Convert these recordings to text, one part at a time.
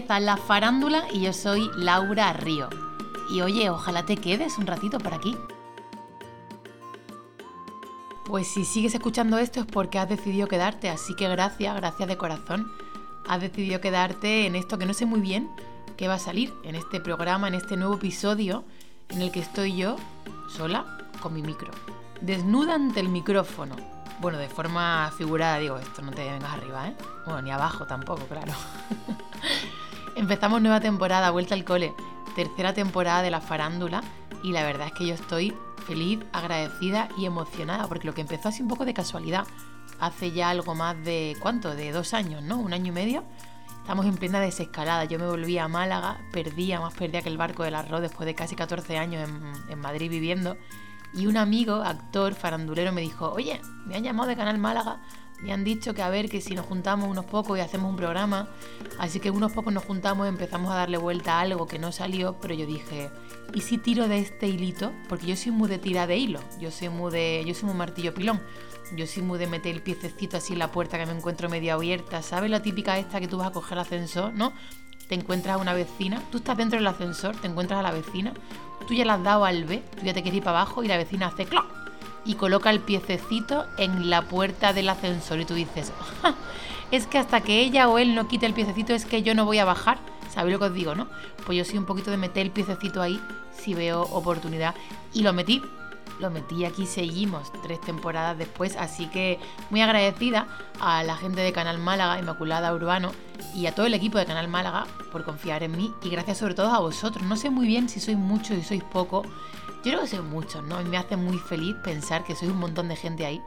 Empieza la farándula y yo soy Laura Río. Y oye, ojalá te quedes un ratito por aquí. Pues si sigues escuchando esto es porque has decidido quedarte, así que gracias, gracias de corazón. Has decidido quedarte en esto que no sé muy bien qué va a salir, en este programa, en este nuevo episodio en el que estoy yo sola con mi micro. Desnuda ante el micrófono. Bueno, de forma figurada digo, esto no te vengas arriba, ¿eh? Bueno, ni abajo tampoco, claro. Empezamos nueva temporada, vuelta al cole, tercera temporada de la farándula y la verdad es que yo estoy feliz, agradecida y emocionada porque lo que empezó así un poco de casualidad, hace ya algo más de, ¿cuánto? De dos años, ¿no? Un año y medio. Estamos en plena desescalada. Yo me volví a Málaga, perdía, más perdía que el barco del arroz después de casi 14 años en, en Madrid viviendo. Y un amigo, actor, farandulero, me dijo, oye, me han llamado de Canal Málaga me han dicho que a ver, que si nos juntamos unos pocos y hacemos un programa. Así que unos pocos nos juntamos y empezamos a darle vuelta a algo que no salió, pero yo dije, ¿y si tiro de este hilito? Porque yo soy muy de tirar de hilo, yo soy muy de, yo soy muy martillo pilón. Yo soy muy de meter el piececito así en la puerta que me encuentro medio abierta. ¿Sabes la típica esta que tú vas a coger el ascensor, no? Te encuentras a una vecina, tú estás dentro del ascensor, te encuentras a la vecina, tú ya le has dado al B, tú ya te quieres ir para abajo y la vecina hace ¡cloc! Y coloca el piececito en la puerta del ascensor y tú dices, es que hasta que ella o él no quite el piececito es que yo no voy a bajar. ¿Sabéis lo que os digo, no? Pues yo soy un poquito de meter el piececito ahí si veo oportunidad. Y lo metí, lo metí aquí, seguimos tres temporadas después, así que muy agradecida a la gente de Canal Málaga, Inmaculada Urbano, y a todo el equipo de Canal Málaga por confiar en mí y gracias sobre todo a vosotros. No sé muy bien si sois muchos, si sois pocos, yo creo que soy muchos, ¿no? Y me hace muy feliz pensar que soy un montón de gente ahí,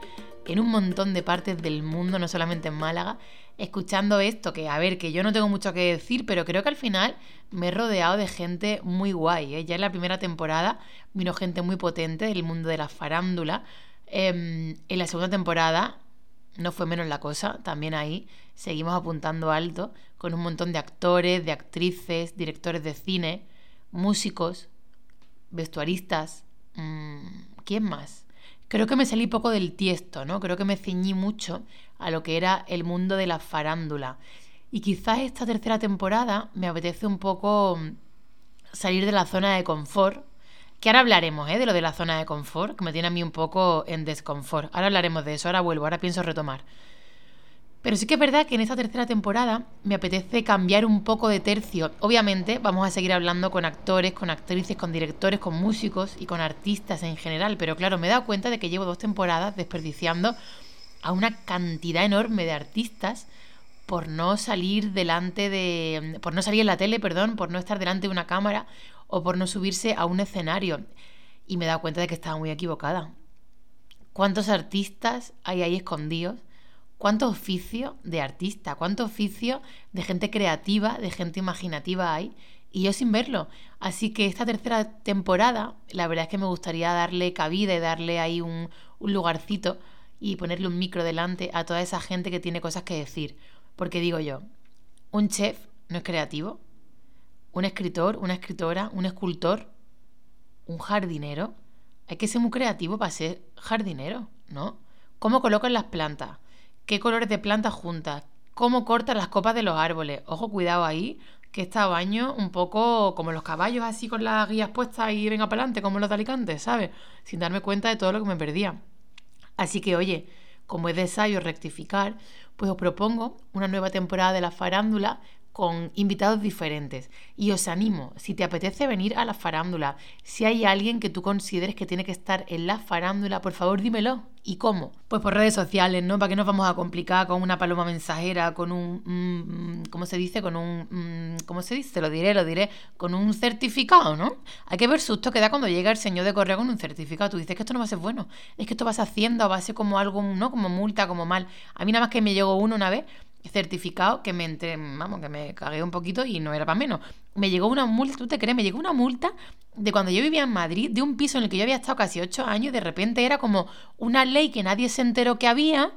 en un montón de partes del mundo, no solamente en Málaga, escuchando esto, que a ver, que yo no tengo mucho que decir, pero creo que al final me he rodeado de gente muy guay. ¿eh? Ya en la primera temporada vino gente muy potente del mundo de la farándula. Em, en la segunda temporada no fue menos la cosa, también ahí seguimos apuntando alto con un montón de actores, de actrices, directores de cine, músicos, vestuaristas, mm, ¿quién más? Creo que me salí poco del tiesto, ¿no? Creo que me ceñí mucho a lo que era el mundo de la farándula. Y quizás esta tercera temporada me apetece un poco mm, salir de la zona de confort, que ahora hablaremos, ¿eh? De lo de la zona de confort, que me tiene a mí un poco en desconfort. Ahora hablaremos de eso, ahora vuelvo, ahora pienso retomar. Pero sí que es verdad que en esta tercera temporada me apetece cambiar un poco de tercio. Obviamente vamos a seguir hablando con actores, con actrices, con directores, con músicos y con artistas en general. Pero claro, me he dado cuenta de que llevo dos temporadas desperdiciando a una cantidad enorme de artistas por no salir delante de. por no salir en la tele, perdón, por no estar delante de una cámara o por no subirse a un escenario. Y me he dado cuenta de que estaba muy equivocada. ¿Cuántos artistas hay ahí escondidos? Cuánto oficio de artista, cuánto oficio de gente creativa, de gente imaginativa hay, y yo sin verlo. Así que esta tercera temporada, la verdad es que me gustaría darle cabida y darle ahí un, un lugarcito y ponerle un micro delante a toda esa gente que tiene cosas que decir. Porque digo yo, un chef no es creativo, un escritor, una escritora, un escultor, un jardinero. Hay que ser muy creativo para ser jardinero, ¿no? ¿Cómo colocan las plantas? Qué colores de plantas juntas, cómo cortan las copas de los árboles. Ojo, cuidado ahí, que está baño un poco como los caballos así con las guías puestas y venga para adelante, como los de Alicante, ¿sabes? Sin darme cuenta de todo lo que me perdía. Así que, oye, como es de ensayo rectificar, pues os propongo una nueva temporada de la farándula con invitados diferentes. Y os animo, si te apetece venir a la farándula, si hay alguien que tú consideres que tiene que estar en la farándula, por favor dímelo. ¿Y cómo? Pues por redes sociales, ¿no? ¿Para qué nos vamos a complicar con una paloma mensajera, con un... Mm, ¿Cómo se dice? Con un... Mm, ¿Cómo se dice? Lo diré, lo diré. Con un certificado, ¿no? Hay que ver susto que da cuando llega el señor de correo con un certificado. Tú dices que esto no va a ser bueno. Es que esto va a a ser como algo, ¿no? Como multa, como mal. A mí nada más que me llegó uno una vez certificado que me entré, vamos, que me cagué un poquito y no era para menos. Me llegó una multa, ¿tú te crees? Me llegó una multa de cuando yo vivía en Madrid, de un piso en el que yo había estado casi ocho años y de repente era como una ley que nadie se enteró que había,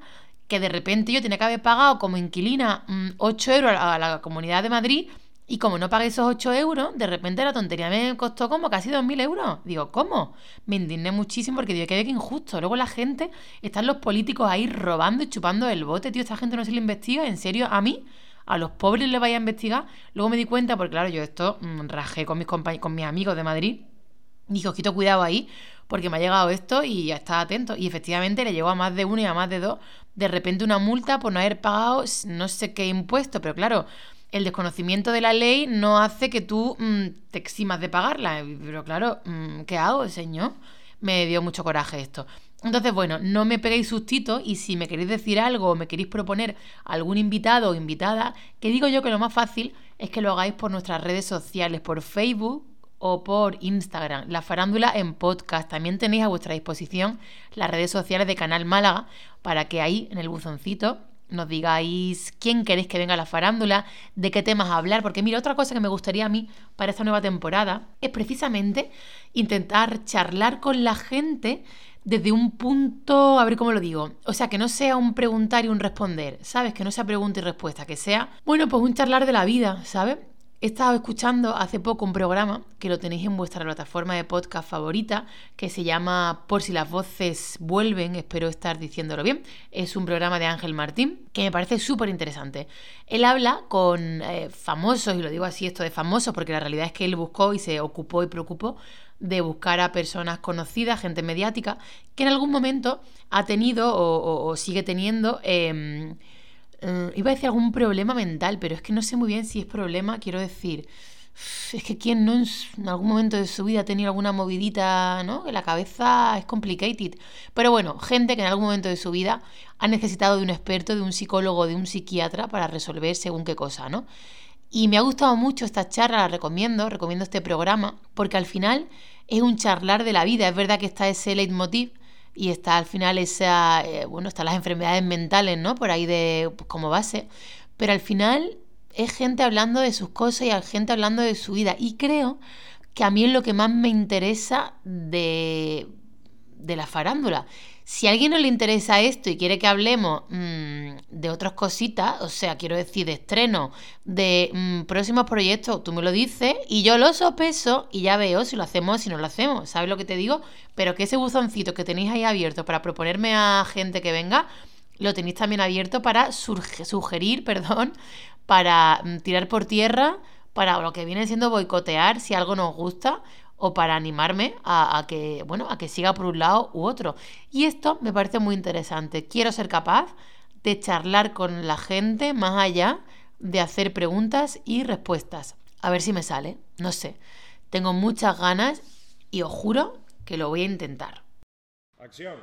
que de repente yo tenía que haber pagado como inquilina 8 mm, euros a la Comunidad de Madrid y como no pagué esos 8 euros, de repente la tontería me costó como casi 2.000 euros. Digo, ¿cómo? Me indigné muchísimo porque digo, que injusto. Luego la gente, están los políticos ahí robando y chupando el bote, tío. Esta gente no se le investiga. ¿En serio? ¿A mí? a los pobres les vaya a investigar. Luego me di cuenta, porque claro, yo esto mm, rajé con mis, con mis amigos de Madrid. Dije, ojito, cuidado ahí, porque me ha llegado esto y ya está atento. Y efectivamente le llegó a más de uno y a más de dos. De repente una multa por no haber pagado no sé qué impuesto, pero claro, el desconocimiento de la ley no hace que tú mm, te eximas de pagarla. Pero claro, mm, ¿qué hago, señor? Me dio mucho coraje esto. Entonces, bueno, no me peguéis sustito y si me queréis decir algo o me queréis proponer algún invitado o invitada, que digo yo que lo más fácil es que lo hagáis por nuestras redes sociales, por Facebook o por Instagram, la farándula en podcast. También tenéis a vuestra disposición las redes sociales de Canal Málaga para que ahí en el buzoncito nos digáis quién queréis que venga a la farándula, de qué temas hablar, porque mira, otra cosa que me gustaría a mí para esta nueva temporada es precisamente intentar charlar con la gente desde un punto, a ver cómo lo digo, o sea, que no sea un preguntar y un responder, ¿sabes? Que no sea pregunta y respuesta, que sea, bueno, pues un charlar de la vida, ¿sabes? He estado escuchando hace poco un programa que lo tenéis en vuestra plataforma de podcast favorita, que se llama Por si las voces vuelven, espero estar diciéndolo bien. Es un programa de Ángel Martín que me parece súper interesante. Él habla con eh, famosos, y lo digo así esto de famosos, porque la realidad es que él buscó y se ocupó y preocupó de buscar a personas conocidas, gente mediática, que en algún momento ha tenido o, sigue teniendo... Em, eh, iba a decir algún problema mental, pero es que no sé muy bien si es problema, quiero decir, es que quien no en algún momento de su vida ha tenido alguna movidita, ¿no? Que la cabeza es complicated. Pero bueno, gente que en algún momento de su vida ha necesitado de un experto, de un psicólogo, de un psiquiatra para resolver según qué cosa, ¿no? Y me ha gustado mucho esta charla, la recomiendo, recomiendo este programa, porque al final es un charlar de la vida. Es verdad que está ese leitmotiv y está al final esa, eh, bueno, están las enfermedades mentales, ¿no? Por ahí de como base, pero al final es gente hablando de sus cosas y hay gente hablando de su vida y creo que a mí es lo que más me interesa de, de la farándula. Si a alguien no le interesa esto y quiere que hablemos mm, de otras cositas, o sea, quiero decir, de estreno, de mm, próximos proyectos, tú me lo dices y yo lo sopeso y ya veo si lo hacemos o si no lo hacemos. ¿Sabes lo que te digo? Pero que ese buzoncito que tenéis ahí abierto para proponerme a gente que venga, lo tenéis también abierto para sugerir, perdón, para mm, tirar por tierra, para lo que viene siendo boicotear si algo nos gusta o para animarme a, que, bueno, a que siga por un lado u otro. Y esto me parece muy interesante. Quiero ser capaz de charlar con la gente más allá de hacer preguntas y respuestas. A ver si me sale, no sé. Tengo muchas ganas y os juro que lo voy a intentar. Acción.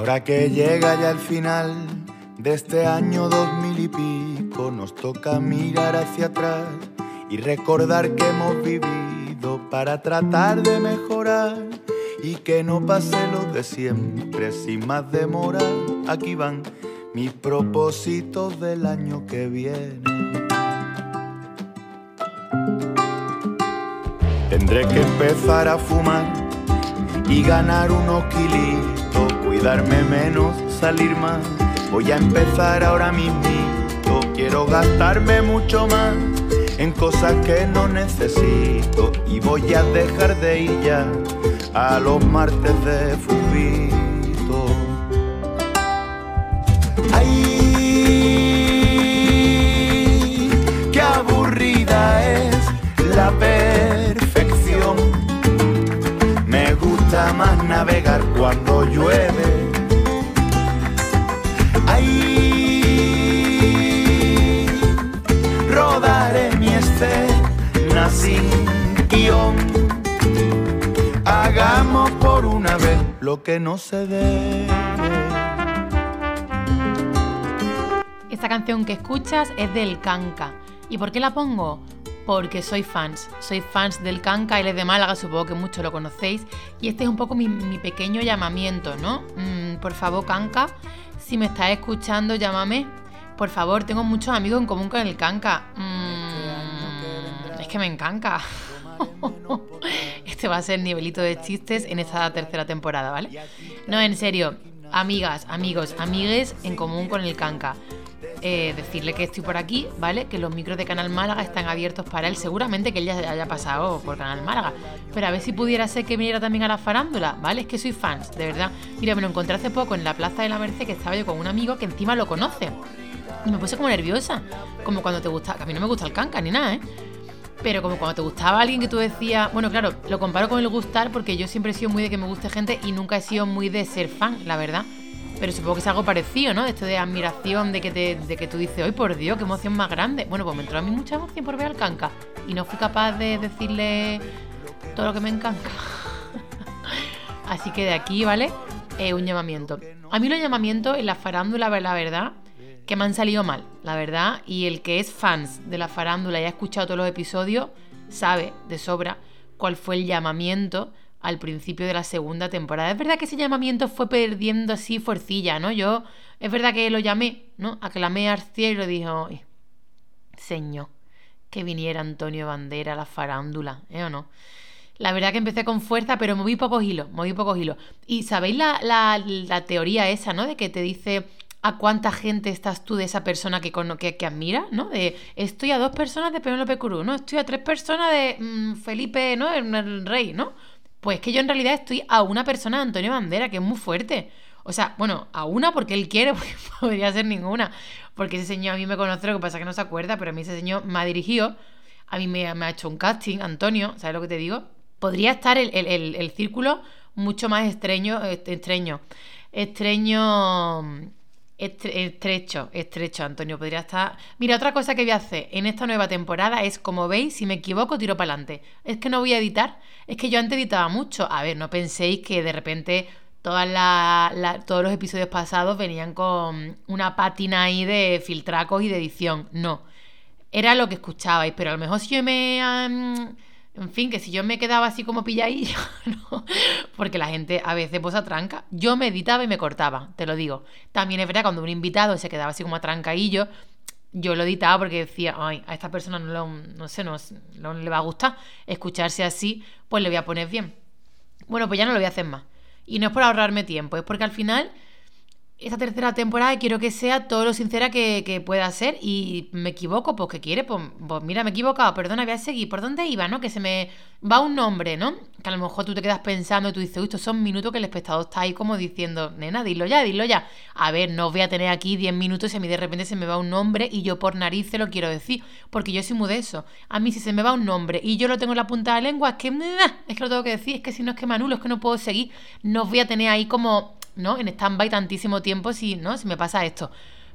Ahora que llega ya el final de este año dos mil y pico, nos toca mirar hacia atrás y recordar que hemos vivido para tratar de mejorar y que no pase lo de siempre sin más demora. Aquí van mis propósitos del año que viene. Tendré que empezar a fumar y ganar unos kilitos cuidarme menos, salir más. Voy a empezar ahora mismo. Quiero gastarme mucho más en cosas que no necesito y voy a dejar de ir ya a los martes de fubito. Ay, qué aburrida es la perfección. Me gusta más navegar cuando llueve Hagamos por una vez lo que no se debe. Esta canción que escuchas es del Kanka. ¿Y por qué la pongo? Porque soy fans. Soy fans del Kanka, él es de Málaga, supongo que muchos lo conocéis. Y este es un poco mi, pequeño llamamiento, ¿no? Mm, por favor, Kanka, si me estás escuchando, llámame. Por favor, tengo muchos amigos en común con el Kanka. Mm, que me encanta. este va a ser nivelito de chistes en esta tercera temporada, ¿vale? No, en serio, amigas, amigos, amigues en común con el canca. Eh, decirle que estoy por aquí, ¿vale? Que los micros de Canal Málaga están abiertos para él. Seguramente que él ya haya pasado por Canal Málaga. Pero a ver si pudiera ser que viniera también a la farándula, ¿vale? Es que soy fans, de verdad. Mira, me lo encontré hace poco en la Plaza de la Merced, que estaba yo con un amigo que encima lo conoce. Y me puse como nerviosa. Como cuando te gusta. Que a mí no me gusta el canca ni nada, ¿eh? Pero como cuando te gustaba alguien que tú decías. Bueno, claro, lo comparo con el gustar porque yo siempre he sido muy de que me guste gente y nunca he sido muy de ser fan, la verdad. Pero supongo que es algo parecido, ¿no? Esto de admiración, de que, te, de que tú dices, ¡ay, por Dios, qué emoción más grande! Bueno, pues me entró a mí mucha emoción por ver al canca. Y no fui capaz de decirle todo lo que me encanta. Así que de aquí, ¿vale? Eh, un llamamiento. A mí los llamamientos en la farándula, la verdad, que me han salido mal, la verdad. Y el que es fans de la farándula y ha escuchado todos los episodios, sabe de sobra cuál fue el llamamiento al principio de la segunda temporada. Es verdad que ese llamamiento fue perdiendo así fuercilla, ¿no? Yo, es verdad que lo llamé, ¿no? Aclamé al cielo y dijo, Señor, que viniera Antonio Bandera a la farándula, ¿eh o no? La verdad que empecé con fuerza, pero moví pocos hilos, moví pocos hilos. Y sabéis la, la, teoría esa, ¿no? De que te dice a cuánta gente estás tú de esa persona que, que, que admira, ¿no? De estoy a dos personas de Penélope Cruz, ¿no? Estoy a tres personas de mm, Felipe, ¿no? el rey, ¿no? Pues que yo en realidad estoy a una persona de Antonio Bandera, que es muy fuerte. O sea, bueno, a una porque él quiere, porque podría ser ninguna. Porque ese señor a mí me conoce, lo que pasa es que no se acuerda, pero a mí ese señor me ha dirigido, a mí me, ha hecho un casting, Antonio, ¿sabes lo que te digo? Podría estar el, círculo mucho más estreño, estreño, estreño, estrecho, estrecho, Antonio. Podría estar. Mira, otra cosa que voy a hacer en esta nueva temporada es, como veis, si me equivoco, tiro para adelante. Es que no voy a editar es que yo antes editaba mucho. A ver, no penséis que de repente todas todos los episodios pasados venían con una pátina ahí de filtracos y de edición. No. Era lo que escuchabais, pero a lo mejor si yo me... en fin, que si yo me quedaba así como pilladillo, ¿no? porque la gente a veces pues atranca, yo me editaba y me cortaba, te lo digo. También es verdad, cuando un invitado se quedaba así como atrancadillo, yo lo editaba porque decía, ay, a esta persona no, no sé, no, no, le va a gustar escucharse así, pues le voy a poner bien. Bueno, pues ya no lo voy a hacer más. Y no es por ahorrarme tiempo, es porque al final esta tercera temporada quiero que sea todo lo sincera que, pueda ser y me equivoco, pues que quiere, pues, pues, mira, me he equivocado, perdona, voy a seguir. ¿Por dónde iba, no? Que se me va un nombre, ¿no? Que a lo mejor tú te quedas pensando y tú dices, uy, estos son minutos que el espectador está ahí como diciendo, nena, dilo ya, dilo ya. A ver, no voy a tener aquí 10 minutos y a mí de repente se me va un nombre y yo por nariz se lo quiero decir, porque yo soy muy de eso. A mí si se me va un nombre y yo lo tengo en la punta de la lengua, es que, es que lo tengo que decir, es que si no es que Manulo, es que no puedo seguir, no voy a tener ahí como ¿no? En stand-by tantísimo tiempo si, ¿no? Si me pasa esto.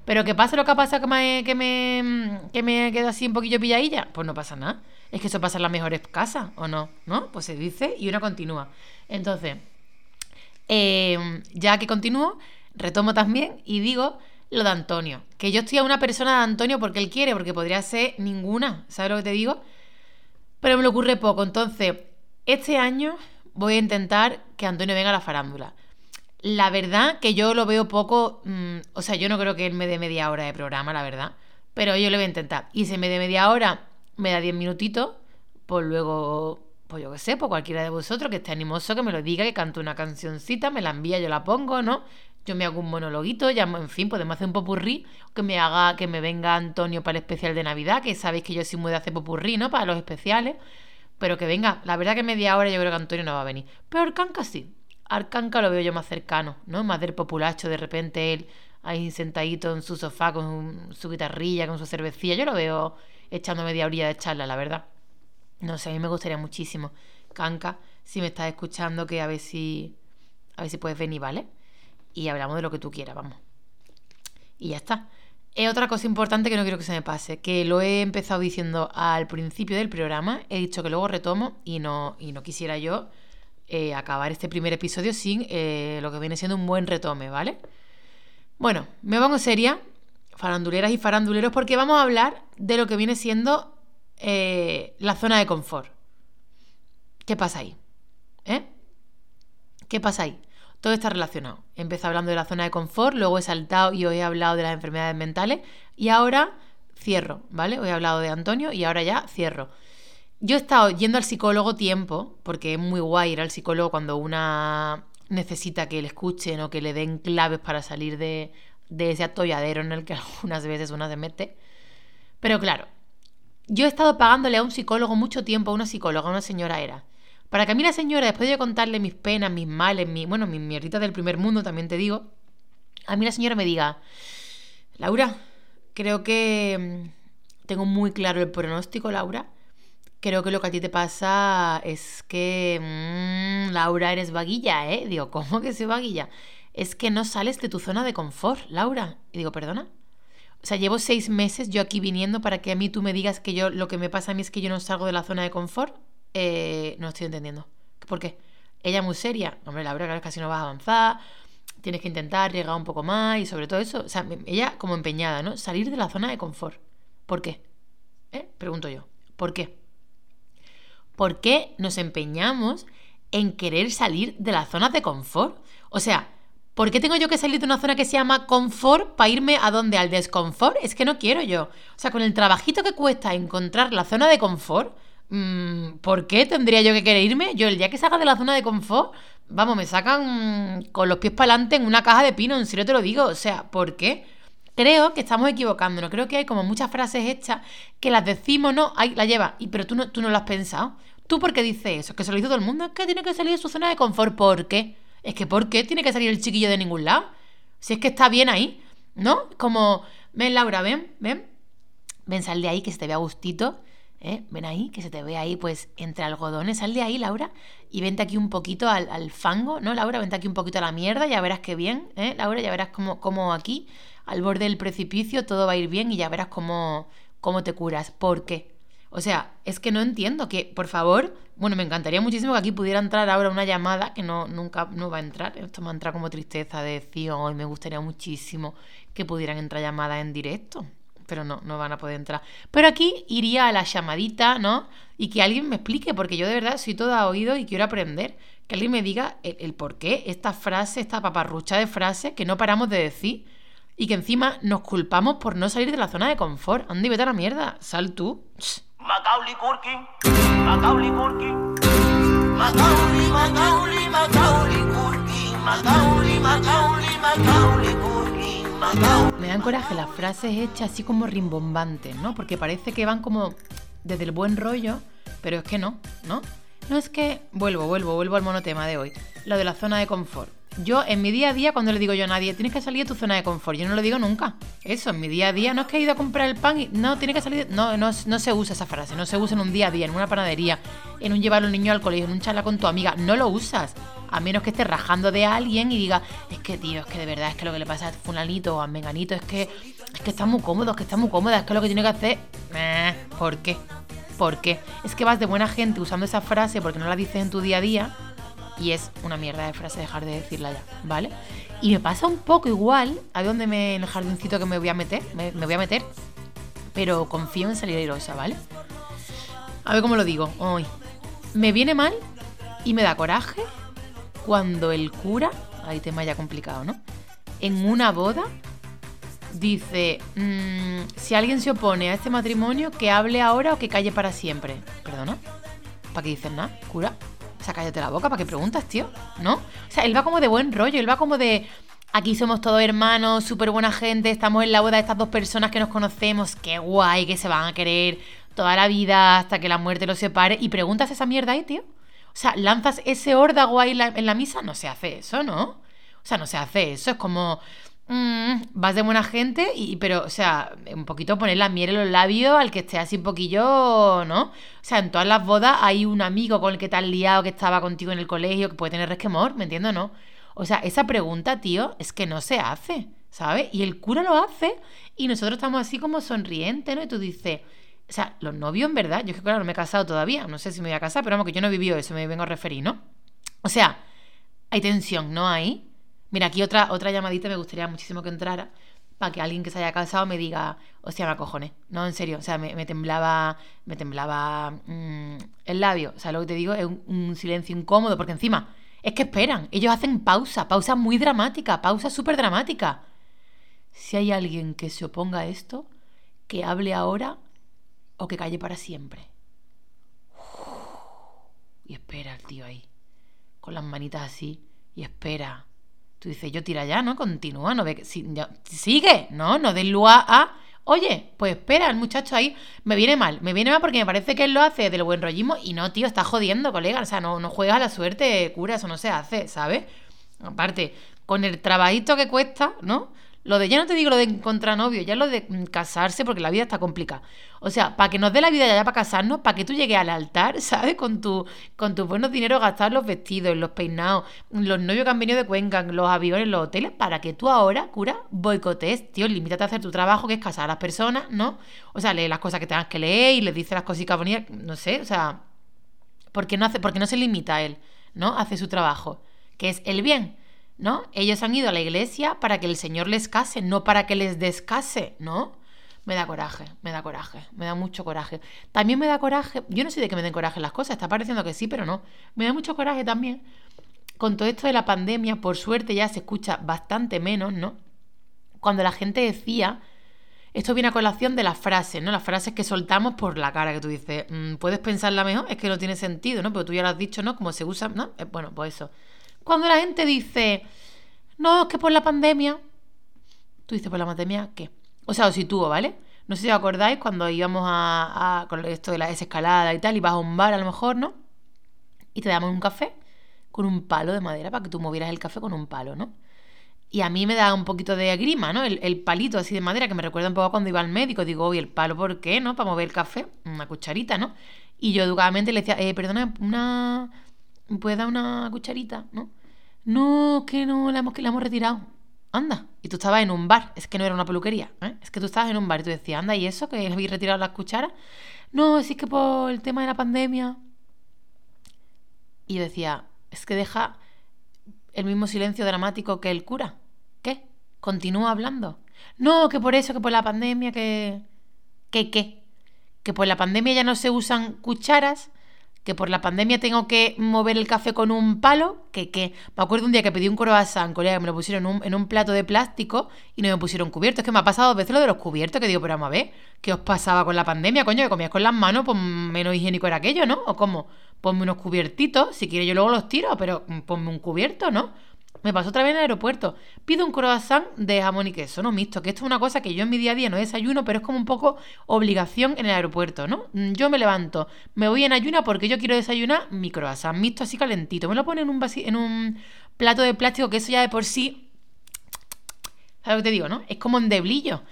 Pero que pase lo que ha pasado que me, que me, que me quedo así un poquillo pilladilla, pues no pasa nada. Es que eso pasa en las mejores casas, ¿o no? ¿No? Pues se dice y uno continúa. Entonces, em, ya que continúo, retomo también y digo lo de Antonio. Que yo estoy a una persona de Antonio porque él quiere, porque podría ser ninguna, ¿sabes lo que te digo? Pero me lo ocurre poco. Entonces, este año voy a intentar que Antonio venga a la farándula. La verdad que yo lo veo poco, mm, o sea, yo no creo que él me dé media hora de programa, la verdad, pero yo lo voy a intentar. Y si me dé media hora, me da diez minutitos, pues luego, pues yo qué sé, pues cualquiera de vosotros que esté animoso, que me lo diga, que cante una cancioncita, me la envía, yo la pongo, ¿no? Yo me hago un monologuito, ya, en fin, podemos hacer un popurrí, que me haga, que me venga Antonio para el especial de Navidad, que sabéis que yo sí muy de hacer popurrí, ¿no? Para los especiales. Pero que venga, la verdad que media hora yo creo que Antonio no va a venir. Pero el canca sí. Arcanca lo veo yo más cercano, ¿no? Más del populacho, de repente él ahí sentadito en su sofá con su guitarrilla, con su cervecilla. Yo lo veo echando media orilla de charla, la verdad. No sé, a mí me gustaría muchísimo. Canca, si me estás escuchando, que a ver si. A ver si puedes venir, ¿vale? Y hablamos de lo que tú quieras, vamos. Y ya está. Es otra cosa importante que no quiero que se me pase, que lo he empezado diciendo al principio del programa, he dicho que luego retomo y no, y no quisiera yo eh, acabar este primer episodio sin eh, lo que viene siendo un buen retome, ¿vale? Bueno, me pongo seria, faranduleras y faranduleros, porque vamos a hablar de lo que viene siendo eh, la zona de confort. ¿Qué pasa ahí? ¿Eh? ¿Qué pasa ahí? Todo está relacionado. Empecé hablando de la zona de confort, luego he saltado y hoy he hablado de las enfermedades mentales y ahora cierro, ¿vale? Hoy he hablado de Antonio y ahora ya cierro. Yo he estado yendo al psicólogo tiempo, porque es muy guay ir al psicólogo cuando una necesita que le escuchen o que le den claves para salir de, de ese atolladero en el que algunas veces una se mete. Pero claro, yo he estado pagándole a un psicólogo mucho tiempo, a una psicóloga, una señora era. Para que a mí la señora, después de contarle mis penas, mis males, mi, bueno, mis mierditas del primer mundo, también te digo, a mí la señora me diga, Laura, creo que mm, tengo muy claro el pronóstico, Laura. Creo que lo que a ti te pasa es que, mmm, Laura, eres vaguilla, ¿eh? Digo, ¿cómo que soy vaguilla? Es que no sales de tu zona de confort, Laura. Y digo, ¿perdona? O sea, llevo seis meses yo aquí viniendo para que a mí tú me digas que yo lo que me pasa a mí es que yo no salgo de la zona de confort. Eh, no estoy entendiendo. ¿Por qué? Ella muy seria. Hombre, Laura, claro, casi no vas a avanzar. Tienes que intentar llegar un poco más y sobre todo eso. O sea, ella como empeñada, ¿no? Salir de la zona de confort. ¿Por qué? ¿Eh? Pregunto yo. ¿Por qué? ¿Por qué nos empeñamos en querer salir de la zona de confort? O sea, ¿por qué tengo yo que salir de una zona que se llama confort para irme a donde? Al desconfort. Es que no quiero yo. O sea, con el trabajito que cuesta encontrar la zona de confort, mm, ¿por qué tendría yo que querer irme? Yo el día que salga de la zona de confort, vamos, me sacan con los pies para adelante en una caja de pino, en serio te lo digo. O sea, ¿por qué? Creo que estamos equivocándonos. Creo que hay como muchas frases hechas que las decimos, no, ahí la lleva, y, pero tú no, tú no lo has pensado. ¿Tú por qué dices eso? Que se lo dice todo el mundo. Es que tiene que salir de su zona de confort. ¿Por qué? Es que ¿por qué tiene que salir el chiquillo de ningún lado? Si es que está bien ahí, ¿no? Como, ven Laura, ven, ven. Ven, sal de ahí, que se te vea gustito. ¿eh? Ven ahí, que se te vea ahí, pues, entre algodones. Sal de ahí, Laura, y vente aquí un poquito al, fango, ¿no, Laura? Vente aquí un poquito a la mierda, ya verás qué bien, ¿eh, Laura? Ya verás cómo, cómo aquí, al borde del precipicio, todo va a ir bien y ya verás cómo, cómo te curas. ¿Por qué? O sea, es que no entiendo que, por favor, bueno, me encantaría muchísimo que aquí pudiera entrar ahora una llamada que no nunca no va a entrar. Esto me entra como tristeza de decir, hoy me gustaría muchísimo que pudieran entrar llamadas en directo. Pero no, no van a poder entrar. Pero aquí iría a la llamadita, ¿no? Y que alguien me explique, porque yo de verdad soy toda oído y quiero aprender. Que alguien me diga el, por qué esta frase, esta paparrucha de frase que no paramos de decir y que encima nos culpamos por no salir de la zona de confort. Andy, vete a la mierda. Sal tú. Macaulay Culkin, Macaulay Culkin, Macaulay, Macaulay, Macaulay Culkin, Macaulay, Macaulay, Macaulay Culkin, Macaulay. Me dan coraje las frases hechas así como rimbombantes, ¿no? Porque parece que van como desde el buen rollo, pero es que no, ¿no? No es que vuelvo, vuelvo, vuelvo al monotema de hoy, lo de la zona de confort. Yo en mi día a día, cuando le digo yo a nadie, tienes que salir de tu zona de confort, yo no lo digo nunca. Eso, en mi día a día, no es que he ido a comprar el pan y no, tiene que salir. No, no, no se usa esa frase, no se usa en un día a día, en una panadería, en un llevar a un niño al colegio, en un charla con tu amiga, no lo usas. A menos que estés rajando de alguien y diga, es que tío, es que de verdad es que lo que le pasa a Fulanito o a Menganito es que, es que está muy cómodo, es que está muy cómoda, es que lo que tiene que hacer. Eh, ¿Por qué? ¿Por qué? Es que vas de buena gente usando esa frase porque no la dices en tu día a día y es una mierda de frase dejar de decirla ya, ¿vale? Y me pasa un poco igual a donde me, en el jardincito que me voy a meter, me, voy a meter, pero confío en salir airosa, ¿vale? A ver cómo lo digo hoy. Me viene mal y me da coraje cuando el cura, hay tema ya complicado, ¿no? En una boda dice, mm, si alguien se opone a este matrimonio, que hable ahora o que calle para siempre. ¿Perdona? ¿Para qué dices nada, cura? Sea, cállate la boca, ¿para qué preguntas, tío? ¿No? O sea, él va como de buen rollo, él va como de. Aquí somos todos hermanos, súper buena gente, estamos en la boda de estas dos personas que nos conocemos, qué guay, que se van a querer toda la vida hasta que la muerte los separe. Y preguntas esa mierda ahí, tío. O sea, lanzas ese órdago ahí en la misa, no se hace eso, ¿no? O sea, no se hace eso, es como, Mm, vas de buena gente, y, pero, o sea, un poquito poner la miel en los labios al que esté así un poquillo, ¿no? O sea, en todas las bodas hay un amigo con el que te has liado que estaba contigo en el colegio que puede tener resquemor, ¿me entiendes no? O sea, esa pregunta, tío, es que no se hace, ¿sabes? Y el cura lo hace y nosotros estamos así como sonrientes, ¿no? Y tú dices, o sea, los novios, en verdad, yo es que claro, no me he casado todavía, no sé si me voy a casar, pero vamos, que yo no he vivido eso, me vengo a referir, ¿no? O sea, hay tensión, ¿no? Hay Mira, aquí otra, otra llamadita me gustaría muchísimo que entrara para que alguien que se haya casado me diga, hostia, me acojones. No, en serio, o sea, me, temblaba, me temblaba mm, el labio. O sea, lo que te digo es un, silencio incómodo, porque encima es que esperan, ellos hacen pausa, pausa muy dramática, pausa súper dramática. Si hay alguien que se oponga a esto, que hable ahora o que calle para siempre. Y espera el tío ahí, con las manitas así, y espera. Tú dices, yo tira ya, ¿no? Continúa, no ve que. sigue, no, no des lugar a. Oye, pues espera, el muchacho ahí me viene mal, me viene mal porque me parece que él lo hace del buen rollismo y no, tío, está jodiendo, colega. O sea, no, no juegas a la suerte, cura, eso no se hace, ¿sabes? Aparte, con el trabajito que cuesta, ¿no? Lo de ya no te digo lo de encontrar novio, ya lo de casarse porque la vida está complicada. O sea, para que nos dé la vida ya, para casarnos, para que tú llegues al altar, ¿sabes? Con tu con tus buenos dinero gastar los vestidos, los peinados, los novios que han venido de Cuenca, los aviones, los hoteles, para que tú ahora, cura, boicotes, tío, limítate a hacer tu trabajo, que es casar a las personas, ¿no? O sea, lee las cosas que tengas que leer y les dice las cositas bonitas, no sé, o sea, ¿por qué no, hace, por no se limita a él, ¿no? Hace su trabajo, que es el bien. ¿No? Ellos han ido a la iglesia para que el Señor les case, no para que les descase, ¿no? Me da coraje, me da coraje, me da mucho coraje. También me da coraje, yo no sé de qué me den coraje las cosas, está pareciendo que sí, pero no. Me da mucho coraje también con todo esto de la pandemia, por suerte ya se escucha bastante menos, ¿no? Cuando la gente decía, esto viene a colación de las frases, ¿no? Las frases que soltamos por la cara, que tú dices, mm, puedes pensarla mejor, es que no tiene sentido, ¿no? Pero tú ya lo has dicho, ¿no? Como se usa, ¿no? Eh, bueno, pues eso. Cuando la gente dice, no, es que por la pandemia, tú dices, por la pandemia, ¿qué? O sea, os sitúo, ¿vale? No sé si os acordáis cuando íbamos a, con esto de la desescalada y tal, y vas a un bar a lo mejor, ¿no? Y te damos un café con un palo de madera para que tú movieras el café con un palo, ¿no? Y a mí me da un poquito de grima, ¿no? El, palito así de madera que me recuerda un poco cuando iba al médico. Digo, oye, ¿el palo por qué, no? Para mover el café, una cucharita, ¿no? Y yo educadamente le decía, eh, perdona, una, ¿puedes dar una cucharita? ¿No? No, que no, la hemos, la hemos retirado. Anda. Y tú estabas en un bar, es que no era una peluquería, ¿eh? Es que tú estabas en un bar y tú decías, anda, ¿y eso? ¿Que habéis retirado las cucharas? No, es que por el tema de la pandemia. Y yo decía, es que deja el mismo silencio dramático que el cura. ¿Qué? Continúa hablando. No, que por eso, que por la pandemia, que... ¿Qué qué? Que por la pandemia ya no se usan cucharas que por la pandemia tengo que mover el café con un palo, que, que me acuerdo un día que pedí un croissant Corea que me lo pusieron en un, en un, plato de plástico y no me pusieron cubierto. Es que me ha pasado dos veces lo de los cubiertos, que digo, pero vamos a ver, ¿qué os pasaba con la pandemia, coño? Que comías con las manos, pues menos higiénico era aquello, ¿no? ¿O cómo? Ponme unos cubiertitos, si quieres yo luego los tiro, pero ponme un cubierto, ¿no? Me pasó otra vez en el aeropuerto. Pido un croissant de jamón y queso, no mixto, que esto es una cosa que yo en mi día a día no desayuno, pero es como un poco obligación en el aeropuerto, ¿no? Mm, yo me levanto, me voy en ayuna porque yo quiero desayunar mi croissant mixto así calentito. Me lo pone en un, en un plato de plástico que eso ya de por sí... ¿Sabes lo que te digo, no? Es como en deblillo.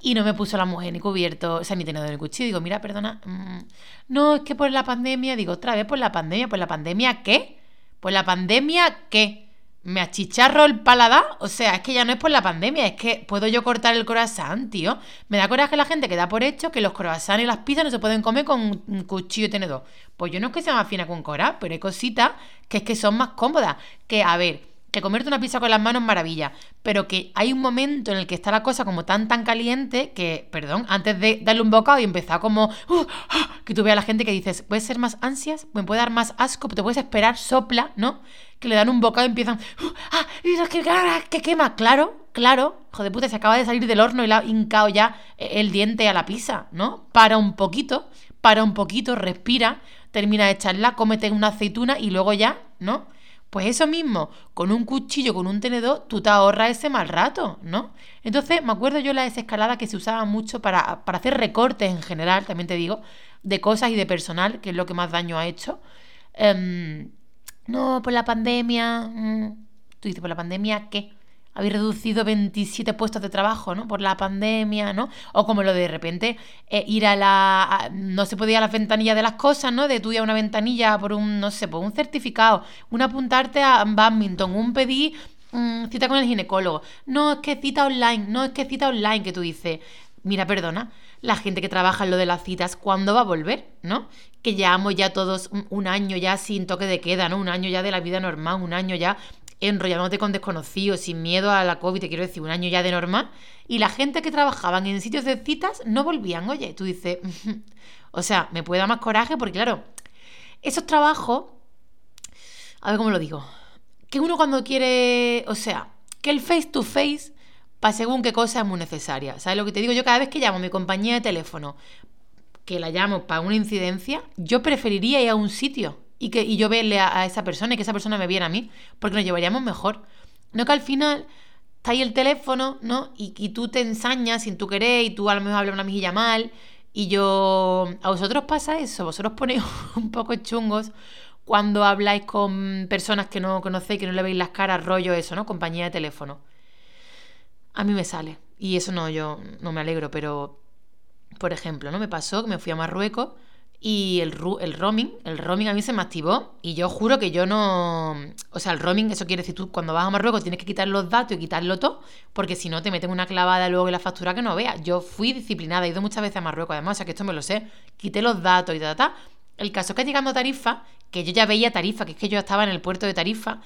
Y no me puso la mujer ni cubierto, o sea, ni tenedor ni cuchillo. Digo, mira, perdona. Mm, no, es que por la pandemia, digo, otra vez por la pandemia, ¿por la pandemia qué? ¿Por la pandemia qué? Me achicharro el paladar. O sea, es que ya no es por la pandemia, es que puedo yo cortar el croissant, tío. Me da coraje la gente que da por hecho que los croissants y las pizzas no se pueden comer con un cuchillo tenedor. Pues yo no es que sea más fina con cora, pero hay cositas que es que son más cómodas. Que, a ver, que comerte una pizza con las manos maravilla, pero que hay un momento en el que está la cosa como tan tan caliente que, perdón, antes de darle un bocado y empezar como uh, ah", que tú veas a la gente que dices, ¿puedes ser más ansias? ¿Me puede dar más asco? ¿Te puedes esperar? Sopla, ¿no? Que le dan un bocado y empiezan, uh, ¡ah! Que, que quema! Claro, claro, joder puta, se acaba de salir del horno y le ha hincado ya el diente a la pizza, ¿no? Para un poquito, para un poquito, respira, termina de echarla, cómete una aceituna y luego ya, ¿no? Pues eso mismo, con un cuchillo, con un tenedor, tú te ahorras ese mal rato, ¿no? Entonces, me acuerdo yo la desescalada que se usaba mucho para, para hacer recortes en general, también te digo, de cosas y de personal, que es lo que más daño ha hecho. Em, no, por la pandemia. Mm, tú dices, ¿por la pandemia qué? Habéis reducido 27 puestos de trabajo, ¿no? Por la pandemia, ¿no? O como lo de, repente eh, ir a la... no se podía a las ventanillas de las cosas, ¿no? De tú ir a una ventanilla por un, no sé, por un certificado, un apuntarte a badminton, un pedir mm, cita con el ginecólogo. No, es que cita online, no, es que cita online, que tú dices, mira, perdona, la gente que trabaja en lo de las citas, ¿cuándo va a volver? ¿No? Que llevamos ya todos un año ya sin toque de queda, ¿no? Un año ya de la vida normal, un año ya enrollándote con desconocidos, sin miedo a la COVID, te quiero decir, un año ya de normal, y la gente que trabajaban en sitios de citas no volvían. Oye, tú dices, o sea, me puede dar más coraje porque, claro, esos trabajos, a ver cómo lo digo, que uno cuando quiere, o sea, que el face to face, para según qué cosa es muy necesaria. ¿Sabes lo que te digo? Yo cada vez que llamo a mi compañía de teléfono, que la llamo para una incidencia, yo preferiría ir a un sitio y, que, y yo verle a, esa persona y que esa persona me viera a mí, porque nos llevaríamos mejor. No que al final está ahí el teléfono, ¿no? Y, y tú te ensañas sin tú querer y tú a lo mejor hablas una mejilla mal y yo... ¿A vosotros pasa eso? ¿Vosotros ponéis un poco chungos cuando habláis con personas que no conocéis, que no le veis las caras, rollo eso, ¿no? Compañía de teléfono. A mí me sale. Y eso no, yo no me alegro, pero, por ejemplo, ¿no? Me pasó que me fui a Marruecos y el, el roaming, el roaming a mí se me activó y yo juro que yo no... O sea, el roaming, eso quiere decir tú cuando vas a Marruecos tienes que quitar los datos y quitarlo todo, porque si no te meten una clavada luego en la factura que no veas. Yo fui disciplinada, he ido muchas veces a Marruecos además, o sea que esto me lo sé. Quité los datos y ta, ta. El caso es que llegando a Tarifa, que yo ya veía Tarifa, que es que yo estaba en el puerto de Tarifa,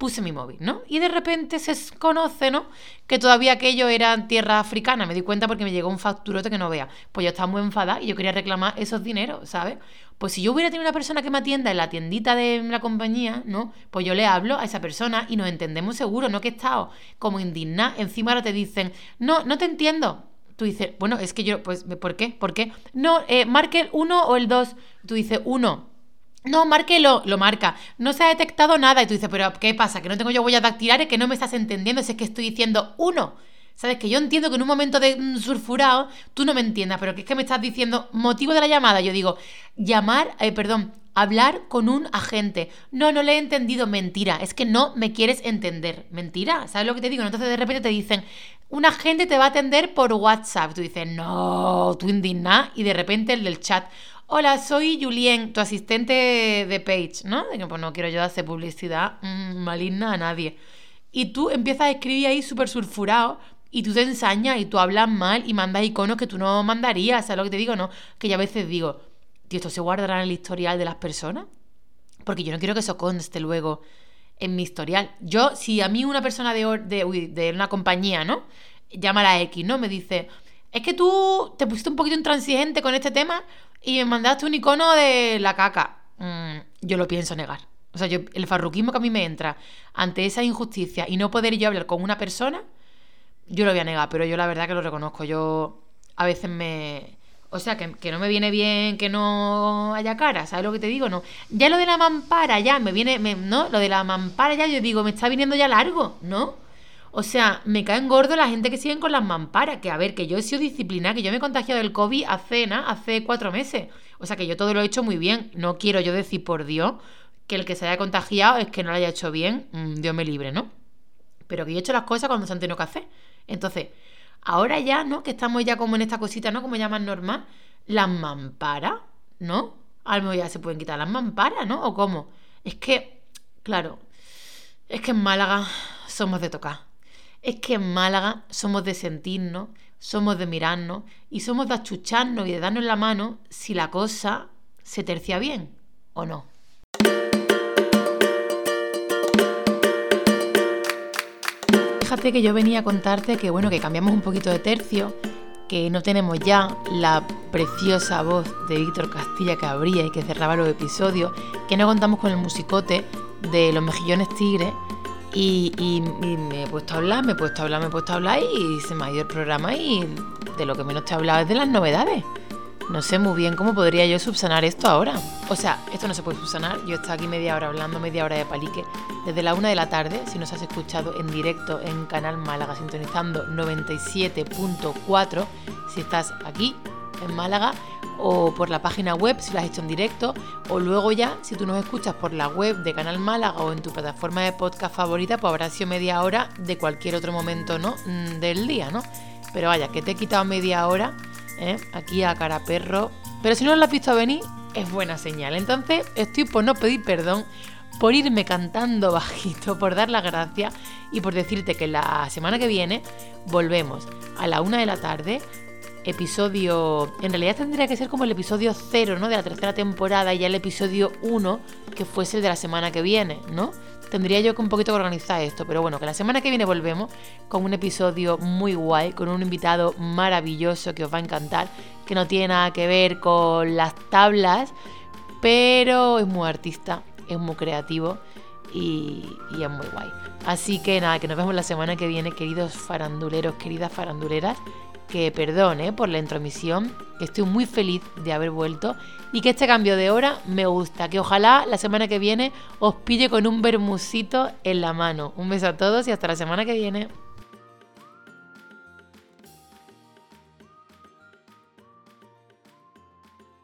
puse mi móvil, ¿no? Y de repente se conoce, ¿no? Que todavía aquello era tierra africana. Me di cuenta porque me llegó un facturote que no vea. Pues yo estaba muy enfadada y yo quería reclamar esos dineros, ¿sabes? Pues si yo hubiera tenido una persona que me atienda en la tiendita de la compañía, ¿no? Pues yo le hablo a esa persona y nos entendemos seguro, no que he estado como indignada. Encima ahora te dicen, no, no te entiendo. Tú dices, bueno, es que yo, pues, ¿por qué? ¿Por qué? No, eh, marque el 1 o el 2. Tú dices, 1. No, márquelo, lo marca. No se ha detectado nada. Y tú dices, pero ¿qué pasa? Que no tengo yo huellas dactilares, que no me estás entendiendo. Si es que estoy diciendo uno. ¿Sabes? Que yo entiendo que en un momento de surfurado tú no me entiendas, pero que es que me estás diciendo motivo de la llamada. Yo digo, llamar, eh, perdón, hablar con un agente. No, no le he entendido. Mentira. Es que no me quieres entender. Mentira. ¿Sabes lo que te digo? Entonces de repente te dicen, un agente te va a atender por WhatsApp. Tú dices, no, tú indigna. Y de repente el del chat, Hola, soy Julien, tu asistente de Page, ¿no? Que pues no quiero yo hacer publicidad mm, maligna a nadie. Y tú empiezas a escribir ahí súper sulfurado y tú te ensañas y tú hablas mal y mandas iconos que tú no mandarías, ¿sabes lo que te digo? No, que yo a veces digo, tío, ¿esto se guardará en el historial de las personas? Porque yo no quiero que eso conste luego en mi historial. Yo, si a mí una persona de, de, de una compañía, ¿no? Llama a la X, ¿no? Me dice, es que tú te pusiste un poquito intransigente con este tema y me mandaste un icono de la caca. Mm, yo lo pienso negar. O sea, yo, el farruquismo que a mí me entra ante esa injusticia y no poder yo hablar con una persona, yo lo voy a negar, pero yo la verdad que lo reconozco. Yo a veces me... O sea, que, que, no me viene bien que no haya cara, ¿sabes lo que te digo? No. Ya lo de la mampara, ya, me viene, ¿no? Lo de la mampara, ya, yo digo, me está viniendo ya largo, ¿no? O sea, me caen gordo la gente que siguen con las mamparas. Que a ver, que yo he sido disciplinada, que yo me he contagiado del COVID hace, ¿na? hace cuatro meses. O sea, que yo todo lo he hecho muy bien. No quiero yo decir, por Dios, que el que se haya contagiado es que no lo haya hecho bien. Mm, Dios me libre, ¿no? Pero que yo he hecho las cosas cuando se han tenido que hacer. Entonces, ahora ya, ¿no? Que estamos ya como en esta cosita, ¿no? Como llaman normal. Las mamparas, ¿no? A lo mejor ya se pueden quitar las mamparas, ¿no? ¿O cómo? Es que, claro, es que en Málaga somos de tocar es que en Málaga somos de sentirnos, somos de mirarnos y somos de achucharnos y de darnos la mano si la cosa se tercia bien o no. Fíjate que yo venía a contarte que bueno, que cambiamos un poquito de tercio, que no tenemos ya la preciosa voz de Víctor Castilla que abría y que cerraba los episodios, que no contamos con el musicote de los mejillones tigres y, me he puesto a hablar, me he puesto a hablar, me he puesto a hablar y se me ha ido el programa y de lo que menos te he hablado es de las novedades. No sé muy bien cómo podría yo subsanar esto ahora. O sea, esto no se puede subsanar. Yo estoy aquí media hora hablando, media hora de palique. Desde la una de la tarde, si nos has escuchado en directo en Canal Málaga, sintonizando 97.4, si estás aquí en Málaga, o por la página web si lo has hecho en directo, o luego ya, si tú nos escuchas por la web de Canal Málaga o en tu plataforma de podcast favorita, pues habrá sido media hora de cualquier otro momento ¿no? Mm, del día, ¿no? Pero vaya, que te he quitado media hora ¿eh? aquí a cara perro. Pero si no lo has visto venir, es buena señal. Entonces, estoy por no pedir perdón por irme cantando bajito, por dar las gracias y por decirte que la semana que viene volvemos a la una de la tarde episodio, en realidad tendría que ser como el episodio cero, ¿no? De la tercera temporada y ya el episodio 1 que fuese el de la semana que viene, ¿no? Tendría yo que un poquito organizar esto, pero bueno, que la semana que viene volvemos con un episodio muy guay, con un invitado maravilloso que os va a encantar, que no tiene nada que ver con las tablas, pero es muy artista, es muy creativo y, y es muy guay. Así que nada, que nos vemos la semana que viene, queridos faranduleros, queridas faranduleras que perdón ¿eh? por la intromisión, que estoy muy feliz de haber vuelto y que este cambio de hora me gusta, que ojalá la semana que viene os pille con un bermucito en la mano. Un beso a todos y hasta la semana que viene.